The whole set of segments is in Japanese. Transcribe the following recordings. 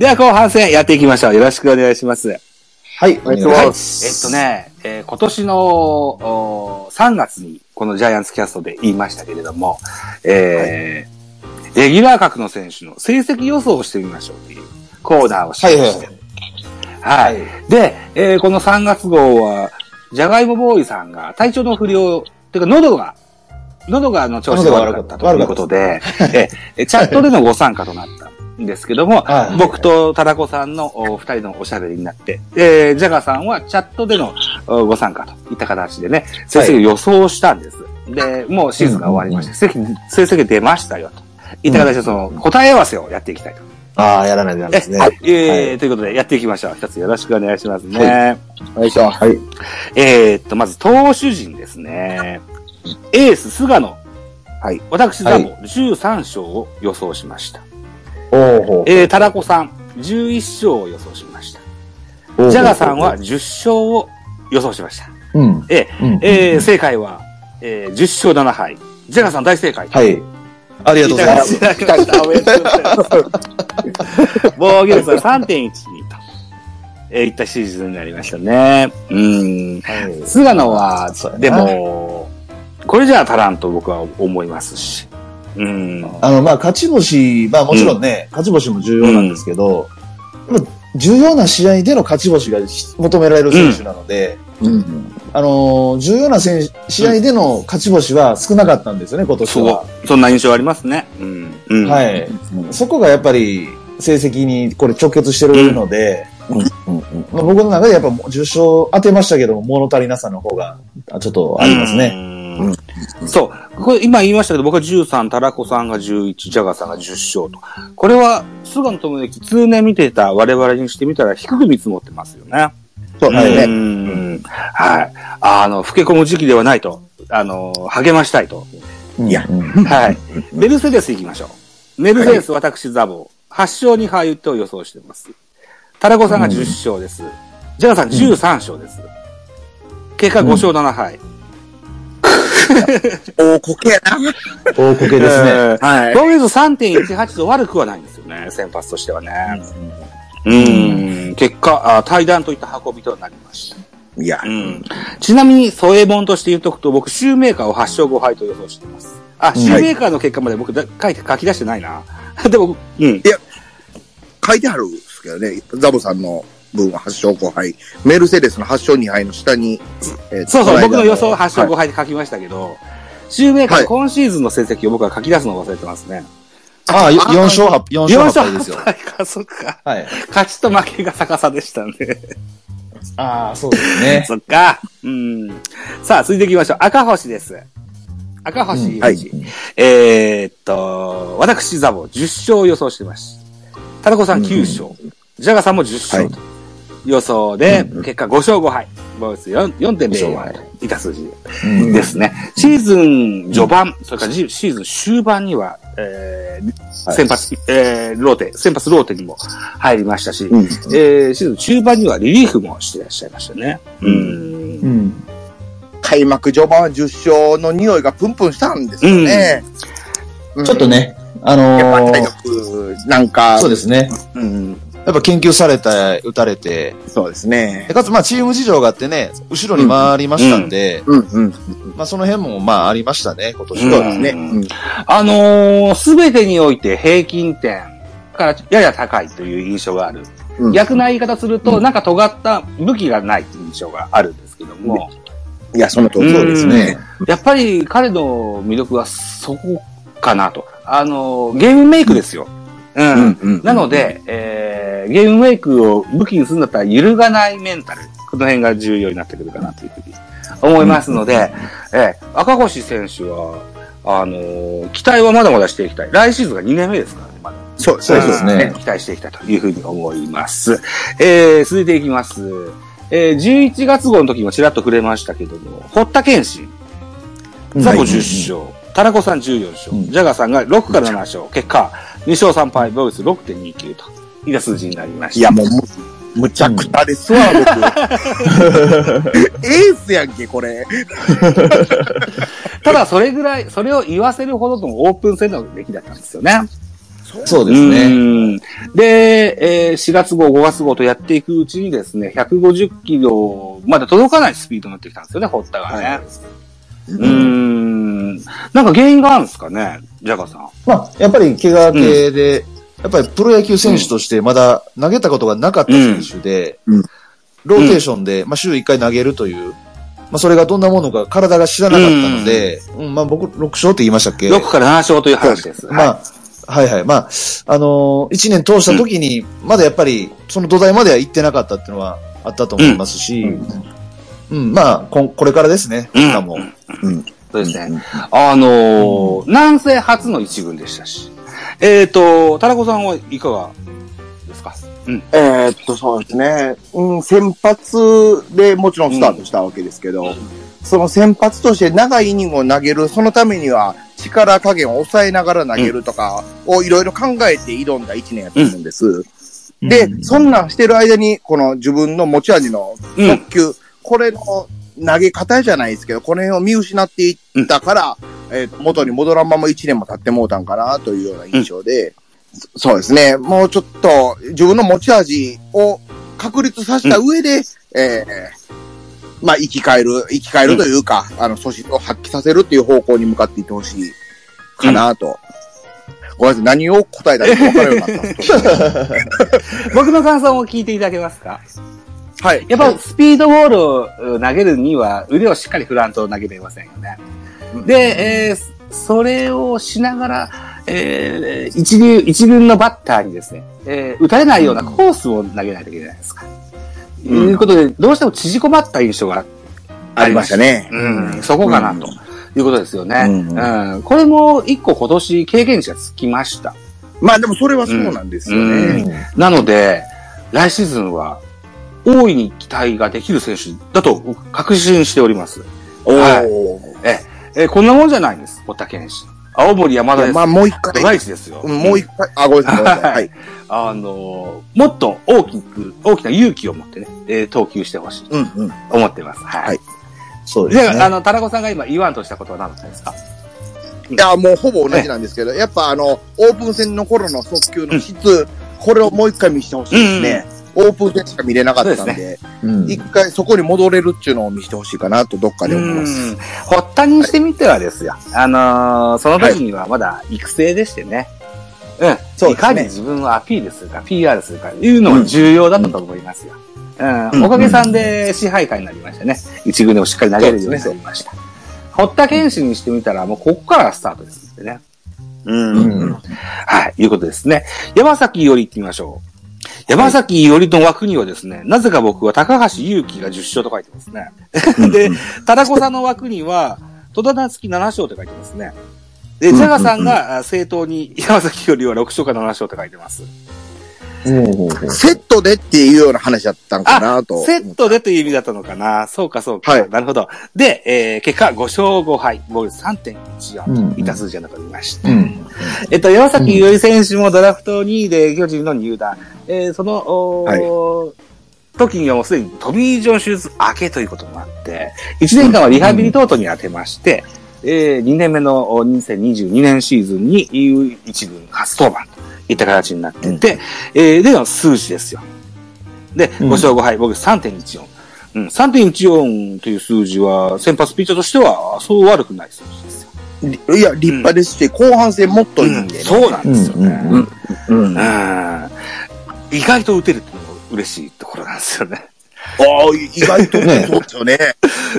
では後半戦やっていきましょう。よろしくお願いします。はい、お願いしはい。えっます。と。ね、えー今年のお3月にこのジャイアンツキャストで言いましたけれども、えーレギュラー格の選手の成績予想をしてみましょうというコーナーをしまして。はい。で、えーこの3月号は、ジャガイモボーイさんが体調の不良、ていうか喉が、喉があの調子が悪かったということで、えーチャットでのご参加となったんですけども、はい僕とタラコさんのお二人のおしゃべりになって、えージャガさんはチャットでのおご参加といった形でね、成績を予想したんです。で、もうシーズンが終わりまして、成績成績出ましたよと。いった形でその答え合わせをやっていきたいと。ああ、やらないとダメですね。えーということでやっていきましょう。一つよろしくお願いしますね。よいしょ。はい。えーっと、まず投手陣ですね。エース、菅野。はい。私、ザボ、13勝を予想しました。おえー、タラコさん、11勝を予想しました。うジャガさんは、10勝を予想しました。うん。えーうんえー正解は、えー、10勝7敗。ジャガさん大正解。はい。ありがとうございます。いただきました。おめでとうございます。防御率は3.12と、えー、いったシーズンになりましたね。うん。はい菅野はでも、これじゃ足らんと僕は思いますし。うん。あの、まあ、勝ち星、まあもちろんね、勝ち星も重要なんですけど、やっぱ重要な試合での勝ち星が求められる選手なので、あのー重要な選手試合での勝ち星は少なかったんですよね、今年そは。う。そんな印象ありますね。うん。うん。。はいい。そこがやっぱり成績にこれ直結してるので、まあ、僕の中でやっぱ10勝当てましたけども、物足りなさの方があちょっとありますね。ね。そう。これ今言いましたけど、僕は13、タラコさんが11、ジャガさんが10勝と。これは、菅野智之、通年見てた我々にしてみたら低く見積もってますよね。そうはいね。うんはい。あの、老け込む時期ではないと。あの、励ましたいと。いや、はい。メルセデス行きましょう。メルセデス、私、ザボ、8勝2敗と予想してます。タラコさんが10勝です。ジャガさん13勝です。結果5勝7敗。大こけやな。大こけですね。えーはい。防御率3.18と悪くはないんですよね、先発としてはね。うん。結果、あ対談といった運びとなりました。いやう、ん。ちなみに、添え本として言っとくと、僕、シューメーカーを8勝5敗と予想しています。あ、シューメーカーの結果まで僕だ、書いて書き出してないな。でも、うん。書いてあるんですけどね、ザボさんの分は8勝5敗。メルセデスの8勝2敗の下に、えーそうそう、僕の予想8勝5はい敗で書きましたけど、シューメーカー今シーズンの成績を僕は書き出すのを忘れてますね。ああ、4勝8、4 4勝8敗勝ですよ。8敗か、そっか。はい。勝ちと負けが逆さでしたね。ああ、そうですね。そっか。うん。さあ、続いていきましょう。赤星です。赤星うん裕二、えーっと、私、ザボ、10勝を予想してます。タラコさん9勝。ジャガさんも10勝と。予想で、結果5勝5敗。ボイス4 4.05といった数字うんですね。シーズン序盤、それからシーズン終盤には、えーはい先発、えーローテ、先発ローテにも入りましたし、うんえーシーズン中盤にはリリーフもしていらっしゃいましたね。うん。うん。開幕序盤は10勝の匂いがプンプンしたんですよね。うんちょっと。ね、あのやっぱ体ー、力、なんか、そうですね。うん、やっぱ研究されて、打たれて、そうですねで。かつまあチーム事情があってね、後ろに回りましたんで、うん、うん。まあその辺もまあありましたね、今年は。そうですね。うんあのーすべてにおいて平均点からやや高いという印象がある。うん逆な言い方すると、なんか尖った武器がないという印象があるんですけども、いや、その通りそうですね。やっぱり彼の魅力はそこかなと。あのーゲームメイクですよ。うん。うんうんなので、えーゲームメイクを武器にするんだったら揺るがないメンタル。この辺が重要になってくるかなというふうに思いますので、えー赤星選手は、あのー期待はまだまだしていきたい。来シーズンが2年目ですからね、まだ。そうそうですね期待していきたいというふうに思います。えー、続いていきます。えー、11月号の時もちらっと触れましたけども、堀田健信、ザコ10勝、タラコさん14勝、うんジャガさんが6から7勝、結果、2勝3敗、ボイス6.29と、いった数字になりました。いや、もう、む、むちゃくちゃですわ、僕。エースやんけ、これ。ただそれぐらい、それを言わせるほどのオープン戦の出来だったんですよね。そうですね。うんで、えー4月号、5月号とやっていくうちにですね、150キロまで届かないスピードになってきたんですよね、堀田がね。はうーん。なんか原因があるんですかね、ジャガさん。まあ、やっぱり怪我系で、やっぱりプロ野球選手としてまだ投げたことがなかった選手で、うんローテーションで、まあ、週1回投げるという、まあ、それがどんなものか体が知らなかったので、うんまあ、僕、6勝って言いましたっけ？6から7勝という話です。まあ、はいはい。まあ、あのー、1年通した時に、まだやっぱり、その土台までは行ってなかったっていうのはあったと思いますし、うん、まあこん、これからですね、うんしかも。うん。そうですね。あのー南西初の一軍でしたし。えっ、と、タラコさんはいかがですか？うん。えーっと、そうですね。うん、先発でもちろんスタートしたわけですけど、その先発として長いイニングを投げる、そのためには力加減を抑えながら投げるとかをいろいろ考えて挑んだ一年やと思うんです。で、うんそんなんしてる間に、この自分の持ち味のうん。速球、これの投げ方じゃないですけど、この辺を見失っていったから、えー元に戻らんまま1年も経ってもうたんかなというような印象で、そそうですね、もうちょっと自分の持ち味を確立させた上で、えーまあ生き返る、生き返るというか、あの、素質を発揮させるっていう方向に向かっていってほしいかなと。ごめんなさい、何を答えたか分からなかった。僕の感想を聞いていただけますか？はい。やっぱスピードボールを投げるには腕をしっかり振らんと投げれませんよね。で、えーそれをしながら、えー一流、一軍のバッターにですね、えー打たれないようなコースを投げないといけないですか。ということで、どうしても縮こまった印象がありましたね。うん、そこかなということですよね。うんうんこれも一個今年経験値がつきました。まあでもそれはそうなんですよね。なので、来シーズンは大いに期待ができる選手だと確信しております。おはいーえ、えこんなもんじゃないんです、堀田健士。青森山田です。まあもう一回ドライチですよ。うんもう一回、あ、ごめんなさい。はい。あのーもっと大きく、大きな勇気を持ってね、えー投球してほしいとうんうん。思ってます。はい。はいで、そうですね。あの、タラコさんが今言わんとしたことは何だったんですか？いや、もうほぼ同じなんですけど、やっぱあの、オープン戦の頃の速球の質、これをもう一回見せてほしいですね。オープン戦しか見れなかったんでで、うん。一回そこに戻れるっていうのを見せてほしいかなとどっかで思います。うん。堀田にしてみてはですよ。あのーその時にはまだ育成でしてね。うん。そうね。いかに自分をアピールするか、PR するか、いうのが重要だったと思いますよ。うん。うん。おかげさんで支配下になりましたね。一軍でもしっかり投げるようになりました。堀田健士にしてみたら、もうここからがスタートですのでね。うん。うん。はい、いうことですね。山崎伊織行ってみましょう。山崎伊織の枠にはですね、なぜか僕は高橋祐希が10勝と書いてますね。で、タラコさんの枠には、戸田夏樹7勝って書いてますね。で、ジャガさんがあ正当に山崎伊織は6勝か7勝って書いてます。セットでっていうような話だったんかなと。セットでという意味だったのかな。そうか、そうか。はいなるほど。で、えー、結果5勝5敗、ボール3.14うんといった数字が残りました。うんえっと、山崎伊織選手もドラフト2位で巨人の入団。えーその、おー時にはもうすでにトビー・ジョン手術明けということもあって、1年間はリハビリ等々に当てまして、えー2年目のお2022年シーズンに U1 軍初登板といった形になってて、えーでの数字ですよ。で、5勝5敗、僕3.14。うん、3.14という数字は、先発ピッチャーとしては、そう悪くない数字ですよ。いや、立派ですし、後半戦もっといいんでね。そうなんですよね。うんうんうん。うん意外と打てるっていうのも嬉しいところなんですよね。ああ、意外とねそうですよね。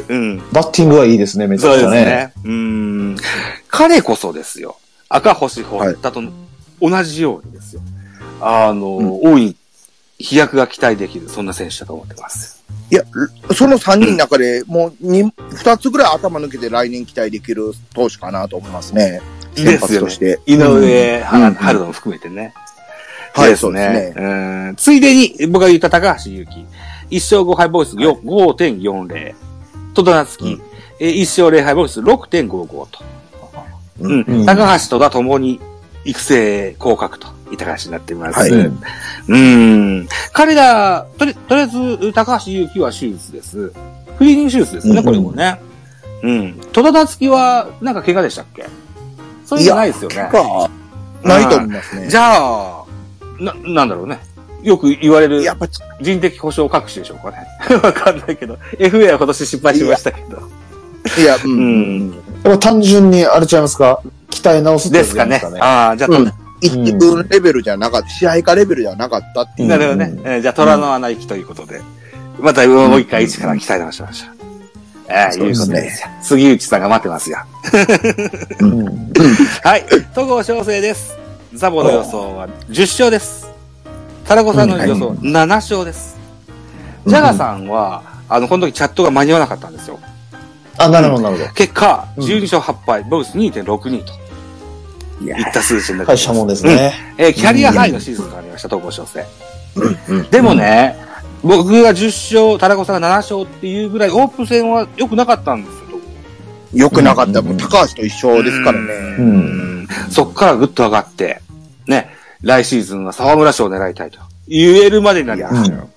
うん。バッティングはいいですね、めちそうゃくちゃね。ですね。うん。彼こそですよ。赤星堀田と同じようにですよ。あの、大いに飛躍が期待できる、そんな選手だと思ってます。いや、その3人の中で、もう2、2つぐらい頭抜けて来年期待できる投手かなと思いますね。先発として。井上、うん春春野も含めてね。はいそうですねうん。ついでに、僕が言った高橋祐希。1勝5敗ボイスよ5.40。戸田夏樹。えー1勝0敗ボイス6.55と。うん。うん高橋戸田ともに育成降格といった形になっています。はいうん。うん彼ら、とり、とりあえず、高橋祐希は手術です。フリーニング手術ですね、うんこれもね。うん。戸田夏樹は、なんか怪我でしたっけ？そういうのないですよね。かないと思いますね。じゃあ、な、なんだろうね。よく言われるやっぱ、人的保障隠しでしょうかね。わかんないけど。FA は今年失敗しましたけど。いや、う。うんん。やっぱ単純にあれちゃいますか？鍛え直すってですかね。ああ、じゃあ、うん一軍レベルじゃなかった、支配下レベルじゃなかったっていう。なるほどね。えーじゃあ、虎の穴行きということで。またもう一回一から鍛え直しましょう。ええ、そうですねいうことで。杉内さんが待ってますよ。うん。はい。戸郷翔征です。ザボの予想は10勝です。タラコさんの予想7勝です。ジャガさんは、あの、この時チャットが間に合わなかったんですよ。あ、なるほど、なるほど。結果、うん12勝8敗、ボルス2.62といった数字になって大したもんですね。えーキャリアハイのシーズンとなりました、東郷翔征。うんでもね、僕が10勝、タラコさんが7勝っていうぐらい、オープン戦は良くなかったんですよ。良くなかった。もう高橋と一緒ですからうね。うん そっからぐっと上がって、ね、来シーズンは沢村賞を狙いたいと言えるまでになりましたよ。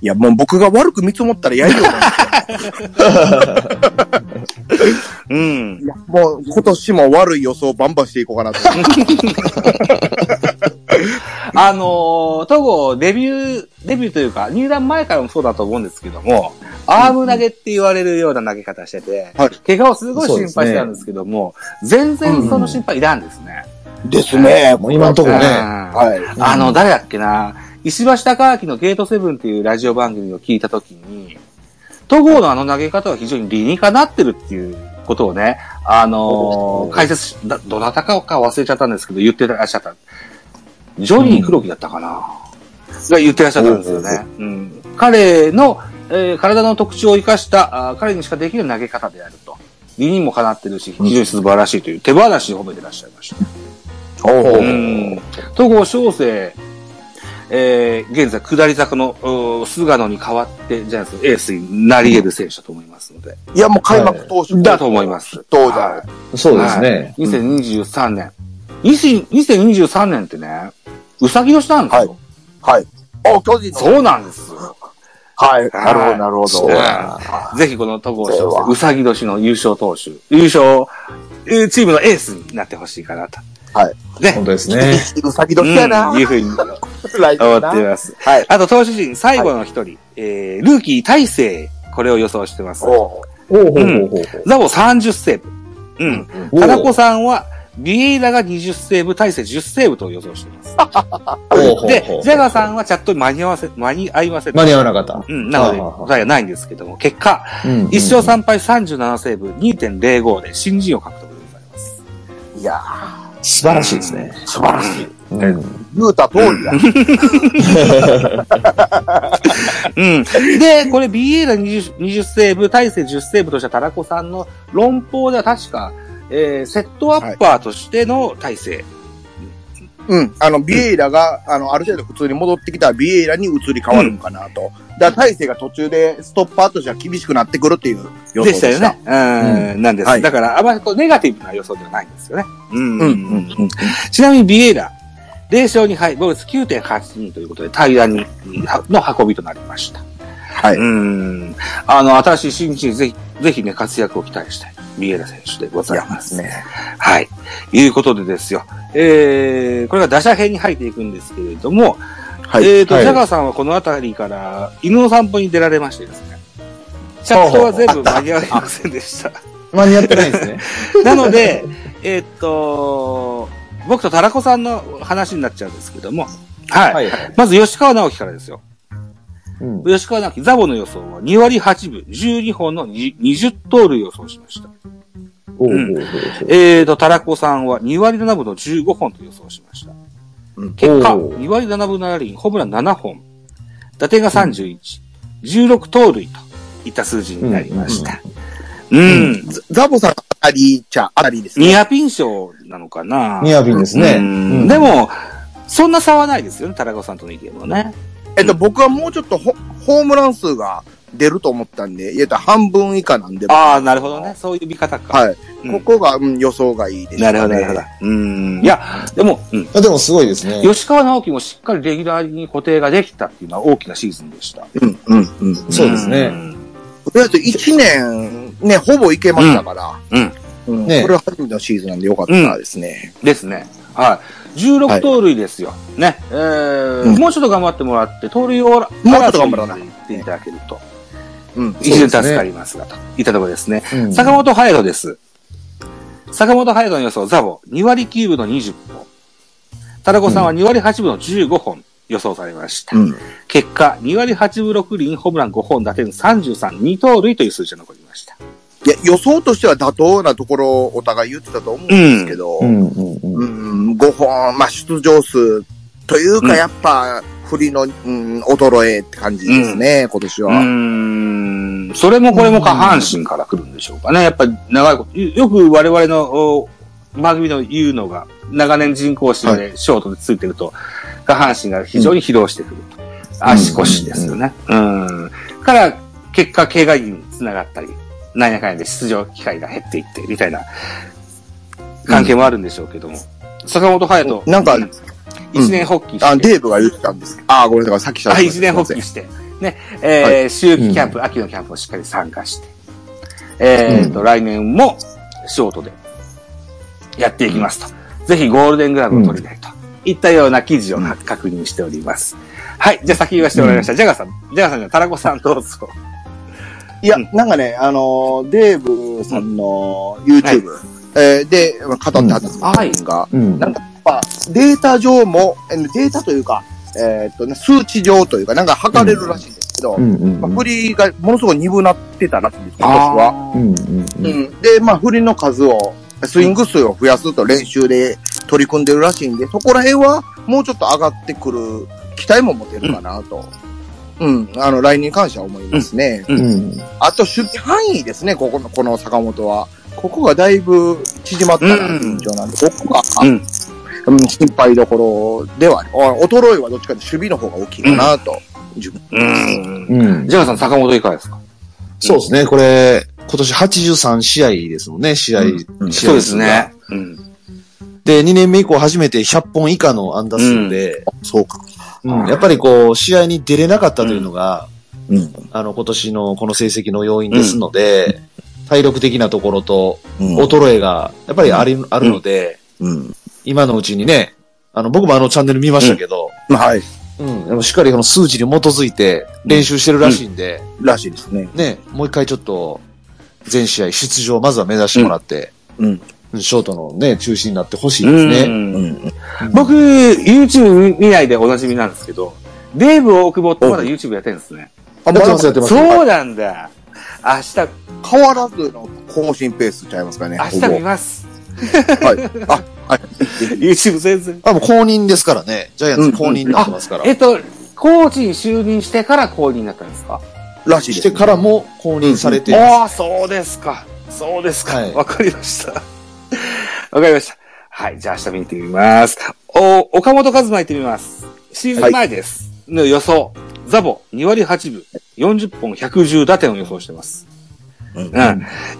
いや、もう僕が悪く見積もったらやりような。うんもう今年も悪い予想バンバンしていこうかなと。あのー、戸郷デビュー、デビューというか、入団前からもそうだと思うんですけども、アーム投げって言われるような投げ方してて、はい怪我をすごい心配してたんですけども、全然その心配いらんですね。ですね。もう今んとこねうんはい。あの、誰だっけな、石橋貴明のゲートセブンっていうラジオ番組を聞いたときに、戸郷のあの投げ方は非常に理にかなってるっていうことをね、あのー解説し、だどなたかか忘れちゃったんですけど、言ってらっしゃった。ジョニー黒木だったかな、が言ってらっしゃったんですよね。うん、彼の、えー体の特徴を生かしたあー彼にしかできる投げ方であると。理にもかなってるし、非常に素晴らしいという手放しに褒めてらっしゃいました。おうん。戸郷翔征、えー、現在、下り坂の、うー菅野に代わって、ジャイアンツのエースになり得る選手だと思いますので。いや、もう開幕投手。だと思います。どうじゃはそうですね。い2023年。20 2023年ってね、うさぎ年なんですよ。はい。お、巨人の。そうなんですよ。はい。なるほど、なるほど。はいぜひこの戸郷翔征、うさぎ年の優勝投手、優勝、えーチームのエースになってほしいかなと。はい。ね。本当ですね。うさぎ年やな。うんいうふうに 来思。っています。はい。あと、投手陣、最後の一人、えー、ルーキー大勢、これを予想してます。おおうほうほうほうほう。ザボ30セーブ。うん。タナコさんは、ビエイラが20セーブ、大勢10セーブと予想しています。で、ジャガーさんはチャットに間に合わせ、間に合いません。間に合わなかった。うん、なので答えはないんですけども、結果、うん1勝3敗37セーブ、2.05で新人を獲得でございます。いや素晴らしいですね。ー、素晴らしい。うん言うた通りだ。うん。で、これ、ビエイラ 20, 20セーブ、大勢10セーブとしたタラコさんの論法では確か、えー、セットアッパーとしての体制。うん。あの、ビエイラが、あの、ある程度普通に戻ってきたらビエイラに移り変わるのかなと。だから、大勢が途中でストッパーとしては厳しくなってくるっていう予想ででした。したよね。うん、なんです。はいだから、あまりこうネガティブな予想ではないんですよね。うん。うん。うん。うん。ちなみにビエイラ、0勝2敗、ボルス9.82ということで、平らに、の運びとなりました。はい。うん。あの、新しい新人、ぜひ、ぜひね、活躍を期待したい。ビエイラ選手でございます。ね。はい。いうことでですよ。えー、これが打者編に入っていくんですけれども、はい。えーと、はいジャガーさんはこの辺りから犬の散歩に出られましてですね。チャットは全部間に合いませんでした。間に合ってないですね。なので、えーっと、僕とタラコさんの話になっちゃうんですけども、はい。はいはい。まず吉川直樹からですよ。うん吉川直樹、ザボの予想は2割8分、12本の20 20盗塁予想しました。おうおうおうおうえーと、タラコさんは2割7分の15本と予想しました。うん結果、おー2割7分7厘、ホームラン7本、打点が31、16盗塁といった数字になりました。うん。ザボさん、あたりちゃ、あたりですね。ニアピン賞なのかなニアピンですね。うんうんでも、そんな差はないですよね、タラコさんとの意見もね。えっと、僕はもうちょっとホホームラン数が出ると思ったんで、言えたら半分以下なんで。ああ、なるほどね。そういう見方か。はい。うんここが、うん、予想がいいです、ね。なるほど、なるほど。うん。いや、でも、うん。あでもすごいですね。吉川直樹もしっかりレギュラーに固定ができたっていうのは大きなシーズンでした。うん、うん、うん。とそうですねんりあえず1年、ね、ほぼいけましたから。うん。うん。ねこれは初めてのシーズンなんでよかったですね。ですね。はい。16盗塁ですよ。ね。えーうんもうちょっと頑張ってもらって、盗塁を、もうちょっと頑張らない言っていただけると、うん。一年助かりますが、といったところですね。うん坂本隼人です。坂本隼人の予想、ザボ、2割9分の20本。タラコさんは2割8分の15本予想されました。うん。結果、2割8分6厘、ホームラン5本、打点33、2盗塁という数字が残りました。いや、予想としては妥当なところをお互い言ってたと思うんですけど、うんうんうんうん、5本、まあ、出場数というか、うんやっぱ、振りの、うん、衰えって感じですね、今年うは。ーん、それもこれも下半身から来るんでしょうかね。やっぱり長いこと、よよく我々のお番組の言うのが、長年人工芝でショートでついてると、下半身が非常に疲労してくると。足腰ですよね。うん。から、結果、怪我につながったり、なんやかんやで出場機会が減っていって、みたいな関係もあるんでしょうけども。坂本隼人。なんかう一年発起して。あ、デーブが言ってたんですけど。あ、ごめんなさい、さっきしゃはい、一年発起して、ね、えー秋季キャンプ、秋のキャンプをしっかり参加して、えーと、来年もショートでやっていきますと。ぜひゴールデングラブを取りたいと。いったような記事を確認しております。はい、じゃあ先言わせてもらいました。ジャガーさん、ジャガーさんじゃタラコさんどうぞ。いやうん、なんかね、あのー、デーブさんの YouTube、えーで、まあ語ってはったんですはいが、うん。なんかやっぱ、データ上も、えーデータというか、えーっとね、数値上というか、なんか測れるらしいんですけど、うん。うんまあ、振りがものすごい鈍なってたらしいんです、今年は。うんうんうん。うん。で、まあ、振りの数を、スイング数を増やすと練習で取り組んでるらしいんで、そこら辺はもうちょっと上がってくる期待も持てるかなと。うん。あの、来年に関しては思いますね。うんあと、守備範囲ですね、ここの、この坂本は。ここがだいぶ縮まった印象なんで、ここが、うん。うん、心配どころでは衰えはどっちかというと守備の方が大きいかなと。自分うん。うんジャガーさん、坂本いかがですか？そうですね、これ、今年83試合ですもんね、試合。うん試合そうですね。うん。で、2年目以降初めて100本以下の安打数で、そうか。うんやっぱりこう、試合に出れなかったというのが、うん。あの、今年のこの成績の要因ですので、体力的なところと、うん。衰えが、やっぱりあり、あるので、うん。今のうちにね、あの、僕もあのチャンネル見ましたけど、はい。うん、でもしっかりこの数値に基づいて練習してるらしいんで、らしいですね。ね、もう一回ちょっと、全試合出場、まずは目指してもらって、うん。ショートのね、中心になってほしいうんですね。うん。僕、YouTube 見ないでおなじみなんですけど、デーブ大久保ってまだ YouTube やってるんですね。あ、ます、やってます。そうなんだ。明日、変わらずの更新ペースちゃいますかね。明日見ます。はい。あ、はい。YouTube 全然。あ、もう公認ですからね。ジャイアンツ公認になってますから。えっと、コーチに就任してから公認になったんですか？らしいです。してからも公認されて、ああ、そうですか。そうですか。はいわ、かりました。わかりました。はい、じゃあ明日見てみます。お、岡本和真行ってみます。シーズン前です。の予想。ザボ、2割8分、40本110打点を予想してます。うんうん。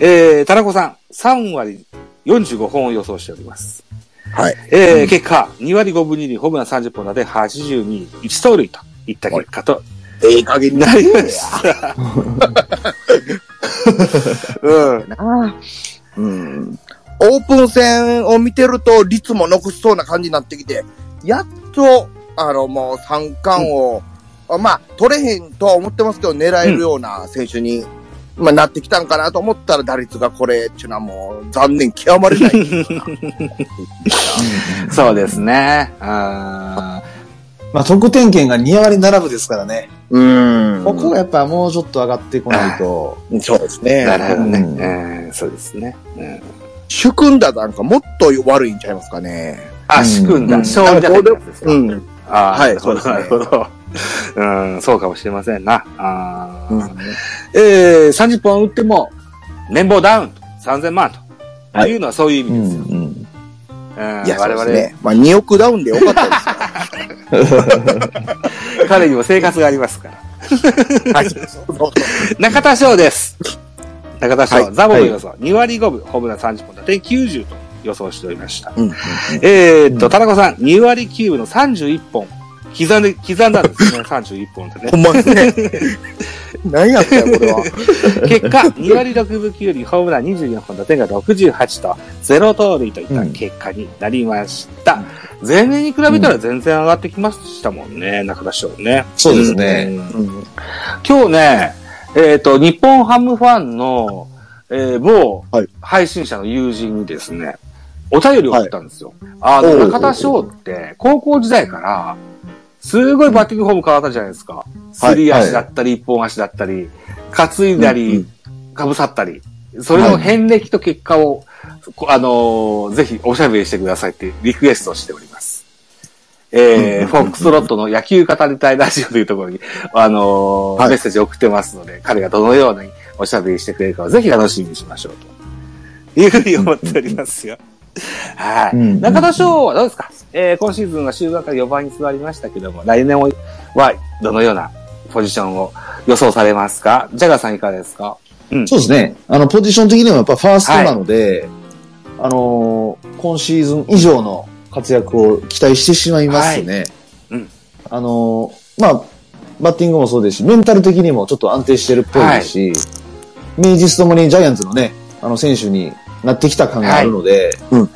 えー、田中さん、3割45本を予想しております。はい。えー、結果、2割5分2厘、ホームラン30本打点82、1盗塁といった結果とええ加減になりました。うん。うん。オープン戦を見てると率も残しそうな感じになってきて、やっと、あの、もう三冠を、あまあ、取れへんとは思ってますけど、狙えるような選手に、まあ、なってきたんかなと思ったら、打率がこれっていうのはもう、残念極まれない。そうですね。あまあ、得点圏が2割7分ですからね。うん。ここがやっぱもうちょっと上がってこないと。そうですーね。なるほどね。うんえーそうですね。うん主君だなんかもっと悪いんちゃいますかね。あ、仕組んだ。うん勝利打点ってやつですか。うん。あーはいそうですねなるほど。うん、そうかもしれませんな。あーうんえー、30本打っても、年俸ダウンと、3000万と。はいいうのはそういう意味ですよ。うんうんいや、我々、ね。まあ、2億ダウンでよかったですよ。彼にも生活がありますから。はい。そうそう中田翔です。中田翔、はいザボの予想、2割5分、ホームラン30本、打点90と予想しておりました。うん。えーっと、田中さん、2割9分の31本、刻んで、刻んだんですね、31本でねほ。んまですね。何やったよ、これは。結果、2割6分9厘、ホームラン24本、打点が68と、0盗塁といった結果になりました。前年に比べたら全然上がってきましたもんね、中田翔ね。そうですねんうん今日ね、えっ、と、日本ハムファンの、えー某はい配信者の友人にですね、お便りを送ったんですよ。あの、おう中田翔って、高校時代から、すごいバッティングフォーム変わったじゃないですか。すり足だったり、一本足だったり、担いだりん、かぶさったり、それの遍歴と結果を、こあのーぜひおしゃべりしてくださいってリクエストをしております。えー、フォックスロットの野球語りたいラジオというところに、あのーはいメッセージを送ってますので、彼がどのようにおしゃべりしてくれるかをぜひ楽しみにしましょうと。いうふうに思っておりますよ。はい。うん中田翔はどうですか？えー、今シーズンは終盤から4番に座りましたけども、来年はどのようなポジションを予想されますか？ジャガーさんいかがですか？そうですね。あの、ポジション的にもやっぱファーストなので、あのー今シーズン以上の活躍を期待してしまいますね。うんあのーまあ、バッティングもそうですし、メンタル的にもちょっと安定してるっぽいですし、名実ともにジャイアンツのね、あの選手になってきた感があるので、はいうん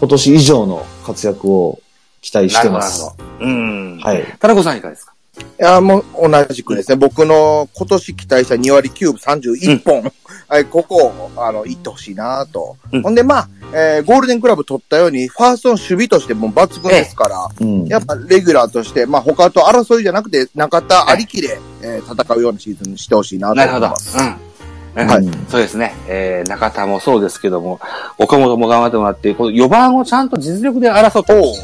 今年以上の活躍を期待してます。なるほど。うん。はい。田中さんいかがですか？いや、もう同じくですね。僕の今年期待した2割9分31本。はい、ここを、あの、行ってほしいなと。うんほんで、まあ、えーゴールデンクラブ取ったように、ファーストの守備としても抜群ですから、うん。やっぱレギュラーとして、まあ他と争いじゃなくて、中田ありきで、えー戦うようなシーズンにしてほしいなとなるほど。思います。うん。うんはいそうですね。えー、中田もそうですけども、岡本も頑張ってもらって、この4番をちゃんと実力で争ってほし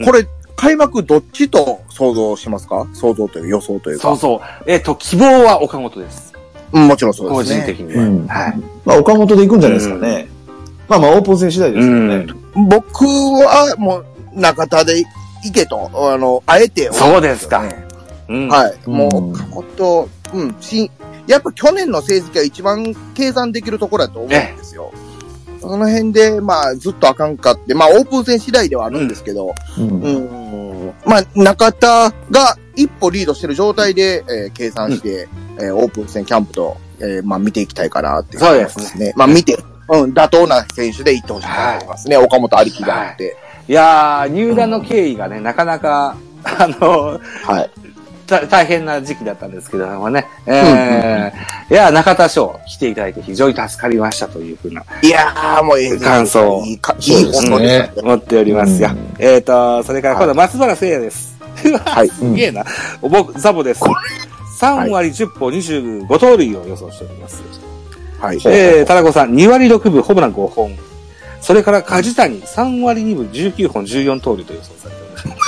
いこれ、開幕どっちと想像しますか？想像という予想というか。そうそう。えっ、と、希望は岡本です。うんもちろんそう個ですね。人的には。うんはい。まあ、岡本で行くんじゃないですかね。まあまあ、オープン戦次第ですけどね。僕はもう中田で行けと、あの、あえて、そうですか。うん。はい。もう、うん岡本、うん、し、やっぱ去年の成績が一番計算できるところだと思うんですよ。その辺で、まあ、ずっとあかんかって、まあ、オープン戦次第ではあるんですけど、うんうん、まあ、中田が一歩リードしてる状態で、えー計算して、えーオープン戦キャンプと、えーまあ、見ていきたいかなっていうそうですね。まあ、見て、うん、妥当な選手で行ってほしいなと思いますね。岡本ありきがあって。いやー、入団の経緯がね、なかなか、あの、はい。た大変な時期だったんですけどもね。えーいや、中田翔来ていただいて非常に助かりましたというふうないやー、もうええ感想いいか、いそうですねい放送でしたね。思っておりますよ。うんえっ、と、それから今度松原聖也です。はい。すげえな。僕、ザボです。3割10本25盗塁を予想しております。はい。えー、田中さん、2割6分、ホームラン5本。それから梶谷、3割2分、19本、14盗塁と予想されております。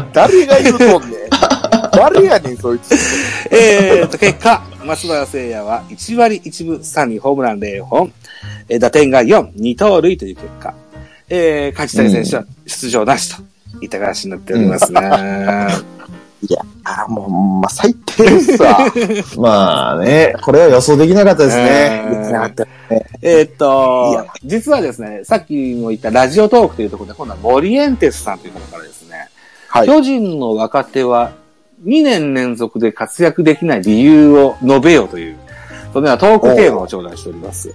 誰が言うとんねん。誰やねん、そいつ。えーと、結果、松原聖也は1割1分3厘、ホームラン0本、えー打点が4、2盗塁という結果、えー、梶谷選手は出場なしといった形になっておりますね。いや、あーもう、ま最低ですわ。まあね、これは予想できなかったですね。えーできなかったえーっいとや、実はですね、さっきも言ったラジオトークというところで、今度はモリエンテスさんという方からですね、はい。巨人の若手は2年連続で活躍できない理由を述べようという、そのようなトークテーマを頂戴しております。はい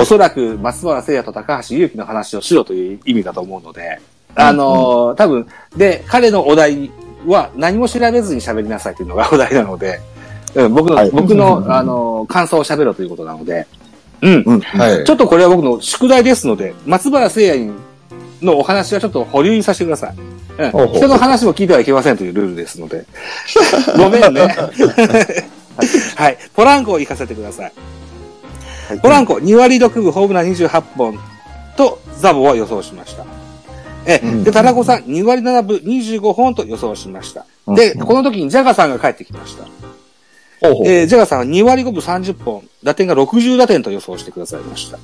おそらく松原聖也と高橋祐希の話をしろという意味だと思うので、あのー多分、で、彼のお題は何も調べずに喋りなさいというのがお題なので、うん僕の、はい僕の、あのー感想を喋ろうということなので、うん。うん。はいち。ょっとこれは僕の宿題ですので、松原聖也のお話はちょっと保留にさせてください。うんほうほう人の話も聞いてはいけませんというルールですので。ごめんね。はい。ポランコを行かせてください。ポランコ、2割6分、ホームラン28本と、ザボは予想しました。え、うんで、田中さん、2割7分、25本と予想しました。で、この時にジャガさんが帰ってきました。ほうえージャガさんは2割5分30本、打点が60打点と予想してくださいました。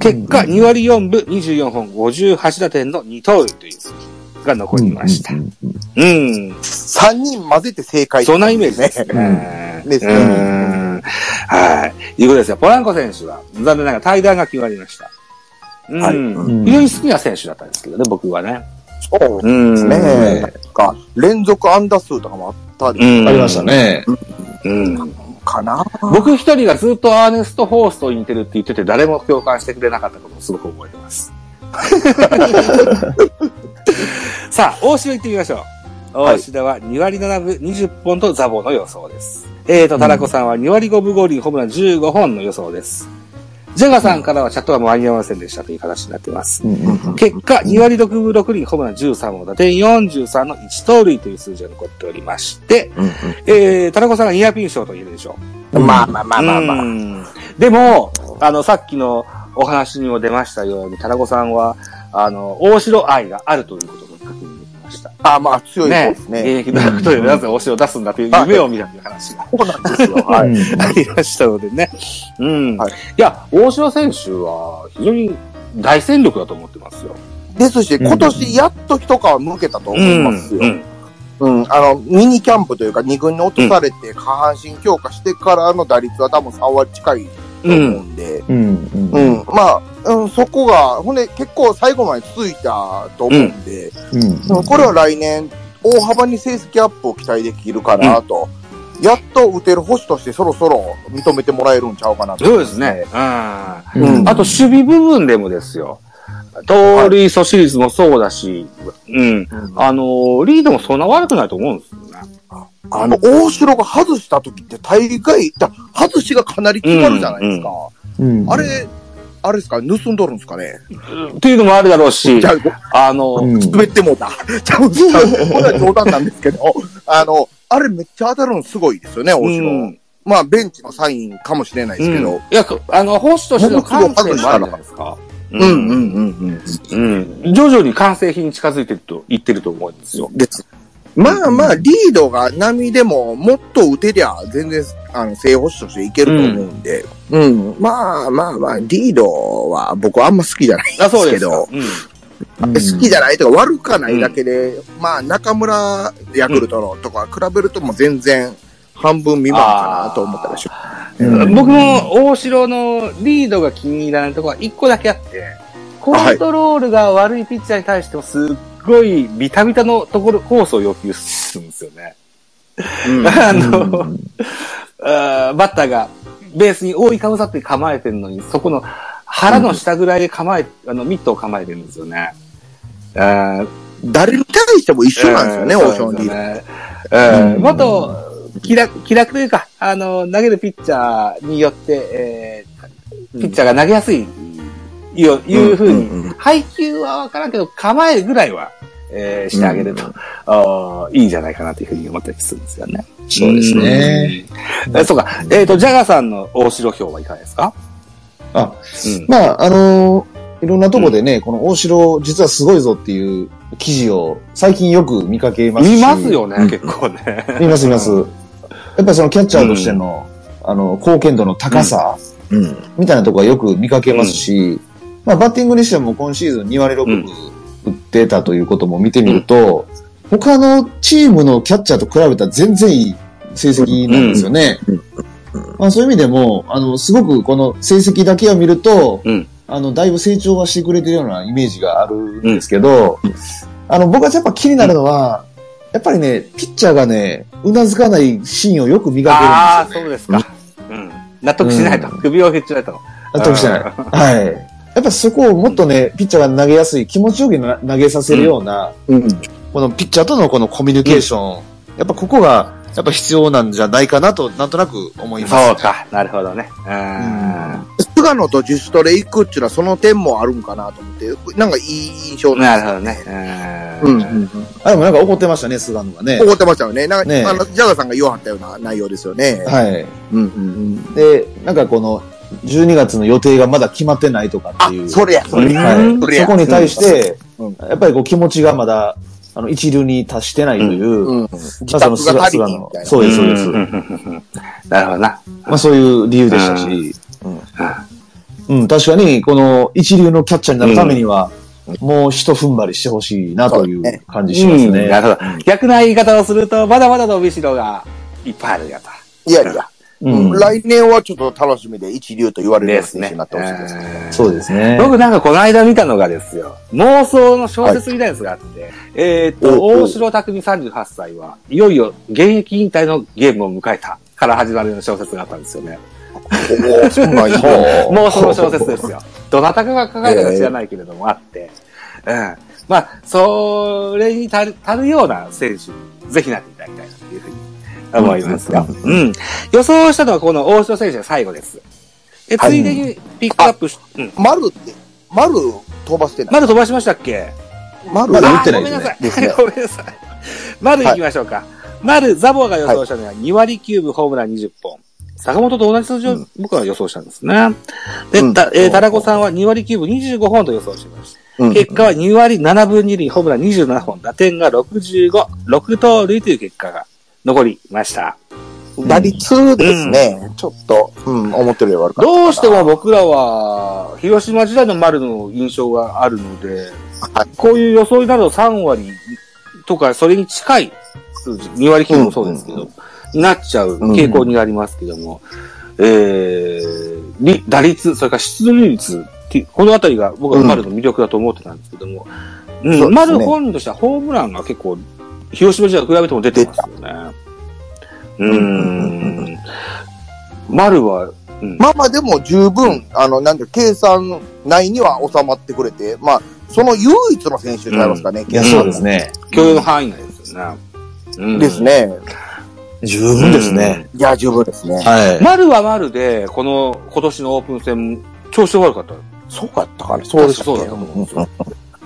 結果、2割4分24本、58打点の2盗塁という数字が残りました。うんうん。3人混ぜて正解そんなイメージですね。ね。ですねうんはい。いうことですよ。ポランコ選手は、残念ながら対談が決まりました。うん。はいうん非常に好きな選手だったんですけどね、僕はね。そううん。ですね。か、連続安打数とかもあっったでうんありましたね。うん。かな。僕一人がずっとアーネスト・ホーストに似てるって言ってて誰も共感してくれなかったことをすごく覚えてます。さあ、大城行ってみましょう。はい大城は2割7分20本とザボの予想です。えーと、タラコさんは2割5分5厘ホームラン15本の予想です。ジャガさんからはチャットは間に合いませんでしたという形になっています。うんうんうん結果、2割6分6厘ホームラン13本、打点43の1盗塁という数字が残っておりまして、えー、タラコさんがニアピン賞と言えるでしょう。まあまあまあまあまあ。うんでも、あの、さっきのお話にも出ましたように、タラコさんは、あの、大城愛があるということました。あまあ強いです現ね。役ドラフトでなぜ大城を出すんだという夢を見たという話がそうなんですよ。はい。う んありましたのでね。うん。はいいや、大城選手は非常に大戦力だと思ってますよ。ですし、今年やっと一皮向けたと思いますよ。うん。うん、あの、ミニキャンプというか、2軍に落とされて、下半身強化してからの打率は多分3割近いと思うんで、うんうんう。ん、まあ、うん、そこが、ほんで結構最後まで続いたと思うんで、うんうんこれは来年、大幅に成績アップを期待できるかなと、やっと打てる星としてそろそろ認めてもらえるんちゃうかなと。そうですね。うん。うんあと、守備部分でもですよ。盗塁阻止率もそうだし、うん。あのーリードもそんな悪くないと思うんですよね。あの、大城が外した時って大概、だ外しがかなり決まるじゃないですか。うんあれ、あれですか？盗んどるんですかね？っていうのもあるだろうしあ、あの、うん滑ってもうた。ちゃう、ちゃう。これは冗談なんですけど、あの、あれめっちゃ当たるのすごいですよね、大う城。んまあ、ベンチのサインかもしれないですけど。いや、あの、ホースとしての観点もあるじゃないですか。うんうんうんうん。徐々に完成品に近づいてると言ってると思うんですよ。です。まあまあ、リードが波でも、もっと打てりゃ、全然、あの、正捕手としていけると思うんで。うん。まあまあまあ、リードは僕はあんま好きじゃないあ、そうでけどですすか。、うんうん好きじゃないとか悪かないだけで、まあ中村ヤクルトのとか比べるともう全然半分未満かなと思ったでしょ。うん僕も大城のリードが気に入らないところは一個だけあって、コントロールが悪いピッチャーに対してもすっごいビタビタのところ、コースを要求するんですよね。うん あの、あーバッターがベースに覆いかぶさって構えてるのに、そこの腹の下ぐらいで構え、あの、ミットを構えてるんですよね。あー誰に対しても一緒なんですよね、うんオーションリー。もっと、気楽、気楽というか、あの、投げるピッチャーによって、えー、ピッチャーが投げやすい、いう、いうふうに、んん配球はわからんけど、構えるぐらいは、えー、してあげると、あーいいんじゃないかなというふうに思ったりするんですよね。そうですね。うん。えそうか。えっ、と、ジャガーさんの大城票はいかがですか？あ、うん。まあ、あのーいろんなとこでね、この大城、実はすごいぞっていう記事を最近よく見かけますし。見ますよね、うん結構ね。見ます見ます。やっぱりそのキャッチャーとしての、あの、貢献度の高さ、うん。みたいなところはよく見かけますし、まあ、バッティングにしても今シーズン2割6分打ってたということも見てみると、他のチームのキャッチャーと比べたら全然いい成績なんですよね。まあ、そういう意味でも、あの、すごくこの成績だけを見ると、うんあの、だいぶ成長はしてくれてるようなイメージがあるんですけど、あの、僕はやっぱ気になるのは、やっぱりね、ピッチャーがね、うなずかないシーンをよく磨ああ、けるんですよ、ね。そうですか。うん。納得しないと。うん首を振っちゃうと。納得してない。はい。やっぱそこをもっとね、ピッチャーが投げやすい、気持ちよくな投げさせるような、うん。このピッチャーとのこのコミュニケーション、やっぱここが、やっぱ必要なんじゃないかなと、なんとなく思います。そうか。なるほどね。うん。菅野と自主トレ行くっていうのはその点もあるんかなと思って、なんかいい印象なるほどね。うん。うん。あ、でもなんか怒ってましたね、菅野がね。怒ってましたよね。なんか、ねあの、ジャガーさんが言わはったような内容ですよね。はい。うんうんうん。で、なんかこの、12月の予定がまだ決まってないとかあっていう。、それや、それや。はいそれやそこに対して、うんやっぱりこう気持ちがまだ、あの、一流に達してないという、うん。ま自あその菅野の。そうです、そうです。んんんなるほどな。まあそういう理由でしたし、うん、確かに、この一流のキャッチャーになるためには、もう一踏ん張りしてほしいなという感じしますね。うんなるほど。逆な言い方をすると、まだまだ伸びしろがいっぱいあるよと。いやいや。うん来年はちょっと楽しみで一流と言われる選手になってほしいです。えーそうですね。僕なんかこの間見たのがですよ、妄想の小説みたいなやつがあって、えーっと、大城匠38歳は、いよいよ現役引退のゲームを迎えたから始まるような小説があったんですよね。そんな 妄想の小説ですよ。どなたかが書かれたか知らないけれども、あって。うん。まあ、それに足るような選手に、ぜひなっていただきたい思いますよ。ううん。予想したのはこの大城選手が最後です。で、ついでにピックアップし、うん。丸って、丸飛ばしてない。まだ飛ばしましたっけ？丸まだ言あってないですねごめんなさい。ごめんなさい。丸行きましょうか。丸、ザボが予想したのは2割9分ホームラン20本。坂本と同じ数字を僕は予想したんですね。で、うんたえー、タラコさんは2割9分25本と予想しました。うん結果は2割7分2厘、ホームラン27本、打点が65、6盗塁という結果が残りました。打率ですね。ちょっと、うん、思ってるより悪かった。どうしても僕らは、広島時代の丸の印象があるので、はい。こういう予想になると3割とか、それに近い数字、2割9分もそうですけど、うんになっちゃう傾向になりますけども、えー、り打率、それから出塁率このあたりが僕は丸の魅力だと思ってたんですけども、うん。ね。丸本人としてはホームランが結構、広島時代と比べても出てますよね。うーん。丸は、うんまあまあでも十分、あの、なんていうか計算内には収まってくれて、まあ、その唯一の選手ちゃいますかね、いや、そうですね。許容の範囲内ですよね。うんです。ね。十分ですね。いや、十分ですね。はい。丸は丸で、この今年のオープン戦、調子悪かった。そうかったかな。そうでしたそうだと思うんですよ。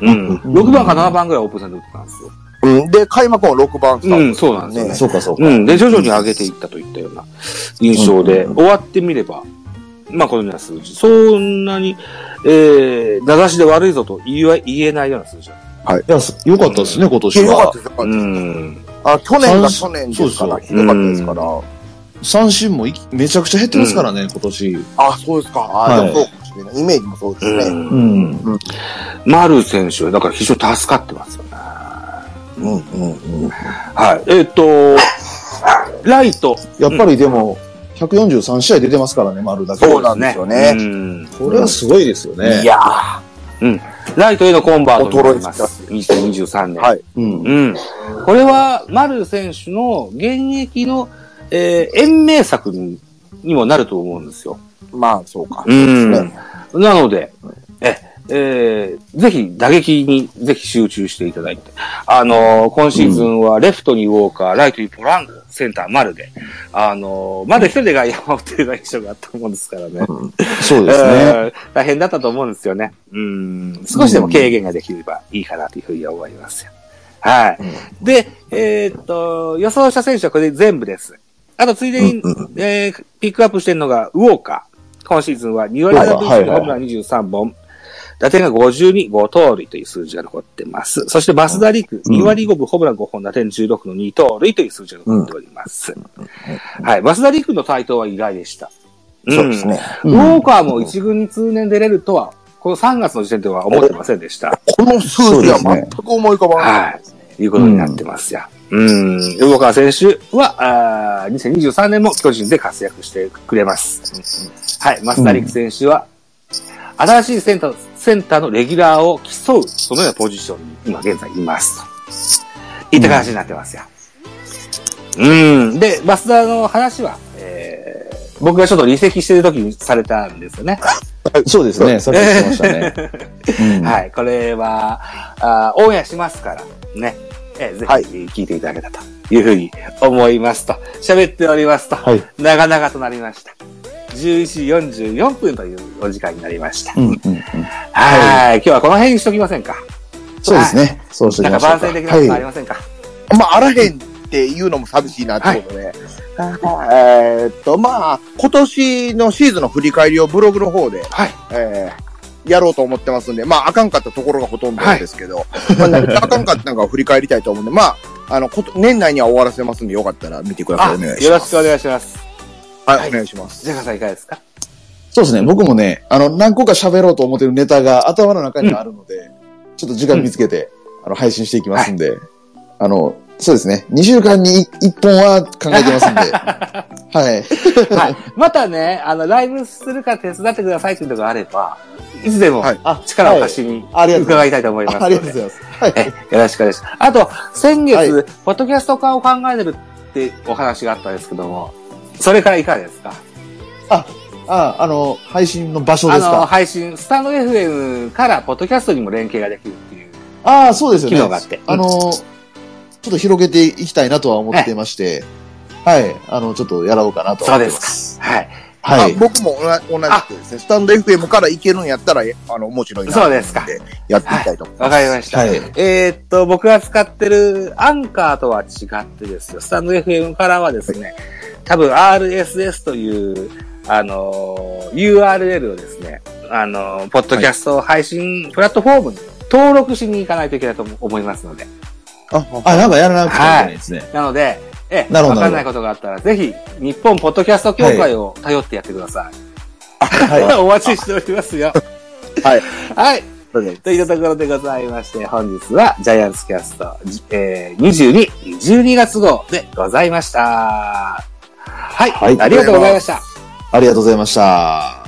うん。6番か7番ぐらいオープン戦で打ってたんですよ。うん。で、開幕も6番スタートうん、そうなんですよね。そうか、そうか。うん。で、徐々に上げていったといったような印象で、終わってみれば、まあ、このような数字。そんなに、えー、名指しで悪いぞと言え言えないような数字だ。いや、すよかったですね、今年はいやよかった。ですよ。よかったうですん。あ、去年が三去年ですから、そうひどかったですから。三振もいきめちゃくちゃ減ってますからね、今年。あ、そうですか。あ、はいそうかもしれない。イメージもそうですね。うんうん。丸選手は、だから非常に助かってますよね。うん、うん、うん。はい。えっ、と、ライト。やっぱりでも、143試合出てますからね、丸だけ。そうなんですよねうんこれはすごいですよね。いやライトへのコンバートになりま衰す。2023年。ーはい。うん。うん。これは、丸選手の現役の、えー、延命策ににもなると思うんですよ。まあ、そうか。うん。そうですねなので、え、えーぜひ打撃にぜひ集中していただいて。あのー今シーズンはレフトにウォーカー、ライトにポランコ、センター丸で、あのー丸一人で外野を打ってる印象があったと思うんですからね。そうですね。えー大変だったと思うんですよね。うん。少しでも軽減ができればいいかなというふうに思いますよ。はい。で、えーっと、予想した選手はこれで全部です。あと、ついでに、えーピックアップしてるのが、ウォーカー。今シーズンは2割7分はいはいホームラン23本。打点が52、5盗塁という数字が残ってます。そして、増田陸、2割5分、ホームラン5本、打点16の2盗塁という数字が残っております。はい。増田陸の台頭は意外でした。そうですね。ウォーカーも一軍に通年出れるとは、この3月の時点では思ってませんでした。この数字は全く思い浮かばないですね。いうことになってますよ。うん。ウォーカー選手は、あー2023年も巨人で活躍してくれます。はい。増田陸選手は、新しいセンター、センターのレギュラーを競う、そのようなポジションに今現在いますと。いった形になってますよ。うん。で、増田の話は、えー、僕がちょっと離席してる時にされたんですよね。そうですね。さっき言ってましたね。うんはい。これは、あーオンエアしますから、ね。えーぜはいひ聞いていただけたというふうに思いますと、喋っておりますと、はい長々となりました。11時44分というお時間になりました。うんうんうんはい。今日はこの辺にしときませんか。そうですね。そうしましょうか番宣的なことありはい。ませんか？まあ、あらへんっていうのも寂しいなってことで。えーっと、まあ、今年のシーズンの振り返りをブログの方で、はい。えーやろうと思ってますんで、まあ、あかんかったところがほとんどなんですけど、まあ、何があかんかったのかを振り返りたいと思うんで、まあ、あの、こと年内には終わらせますんで、よかったら見てくださあ、い。お願いします。よろしくお願いします。はい、お願いします。ジェカさんいかがですか？そうですね。僕もね、あの、何個か喋ろうと思ってるネタが頭の中にあるので、ちょっと時間見つけて、あの、配信していきますんで、あの、そうですね。2週間に1本は考えてますんで、は はい。はい。またね、あの、ライブするから手伝ってくださいっていうのがあれば、いつでもはいあ力を貸しに伺いたいと思いますのあで。りがとうございます。はい。えよろしくお願いします。あと、先月、はいポッドキャスト化を考えてるってお話があったんですけども、それからいかがですか？あ、あの、配信の場所ですあの、か配信、スタンド FM からポッドキャストにも連携ができるっていうああ、そうですよね。機能があって。あの、ちょっと広げていきたいなとは思ってまして、はい。あの、ちょっっとやろうかなと思ってます。はい。はい。あ僕も同じ同じくですね、スタンド FM から行けるんやったら、あの、面白いな。そうですか。やっていきたいと思います。わかりました。はい。えーっと、僕が使ってるアンカーとは違ってですよ、スタンド FM からはですね、多分 RSS という、あのー URL をですね、あのーポッドキャスト配信プラットフォームに登録しに行かないといけないと思いますので。あ、あ、なんかやらなくちゃいけないですね。なので、え、わかんないことがあったら、ぜひ、日本ポッドキャスト協会を頼ってやってください。はい。お待ちしておりますよ。はい。はい。というところでございまして、本日はジャイアンツキャスト、じえー、22、12月号でございました。はい。はいありがとうございました。ありがとうございました。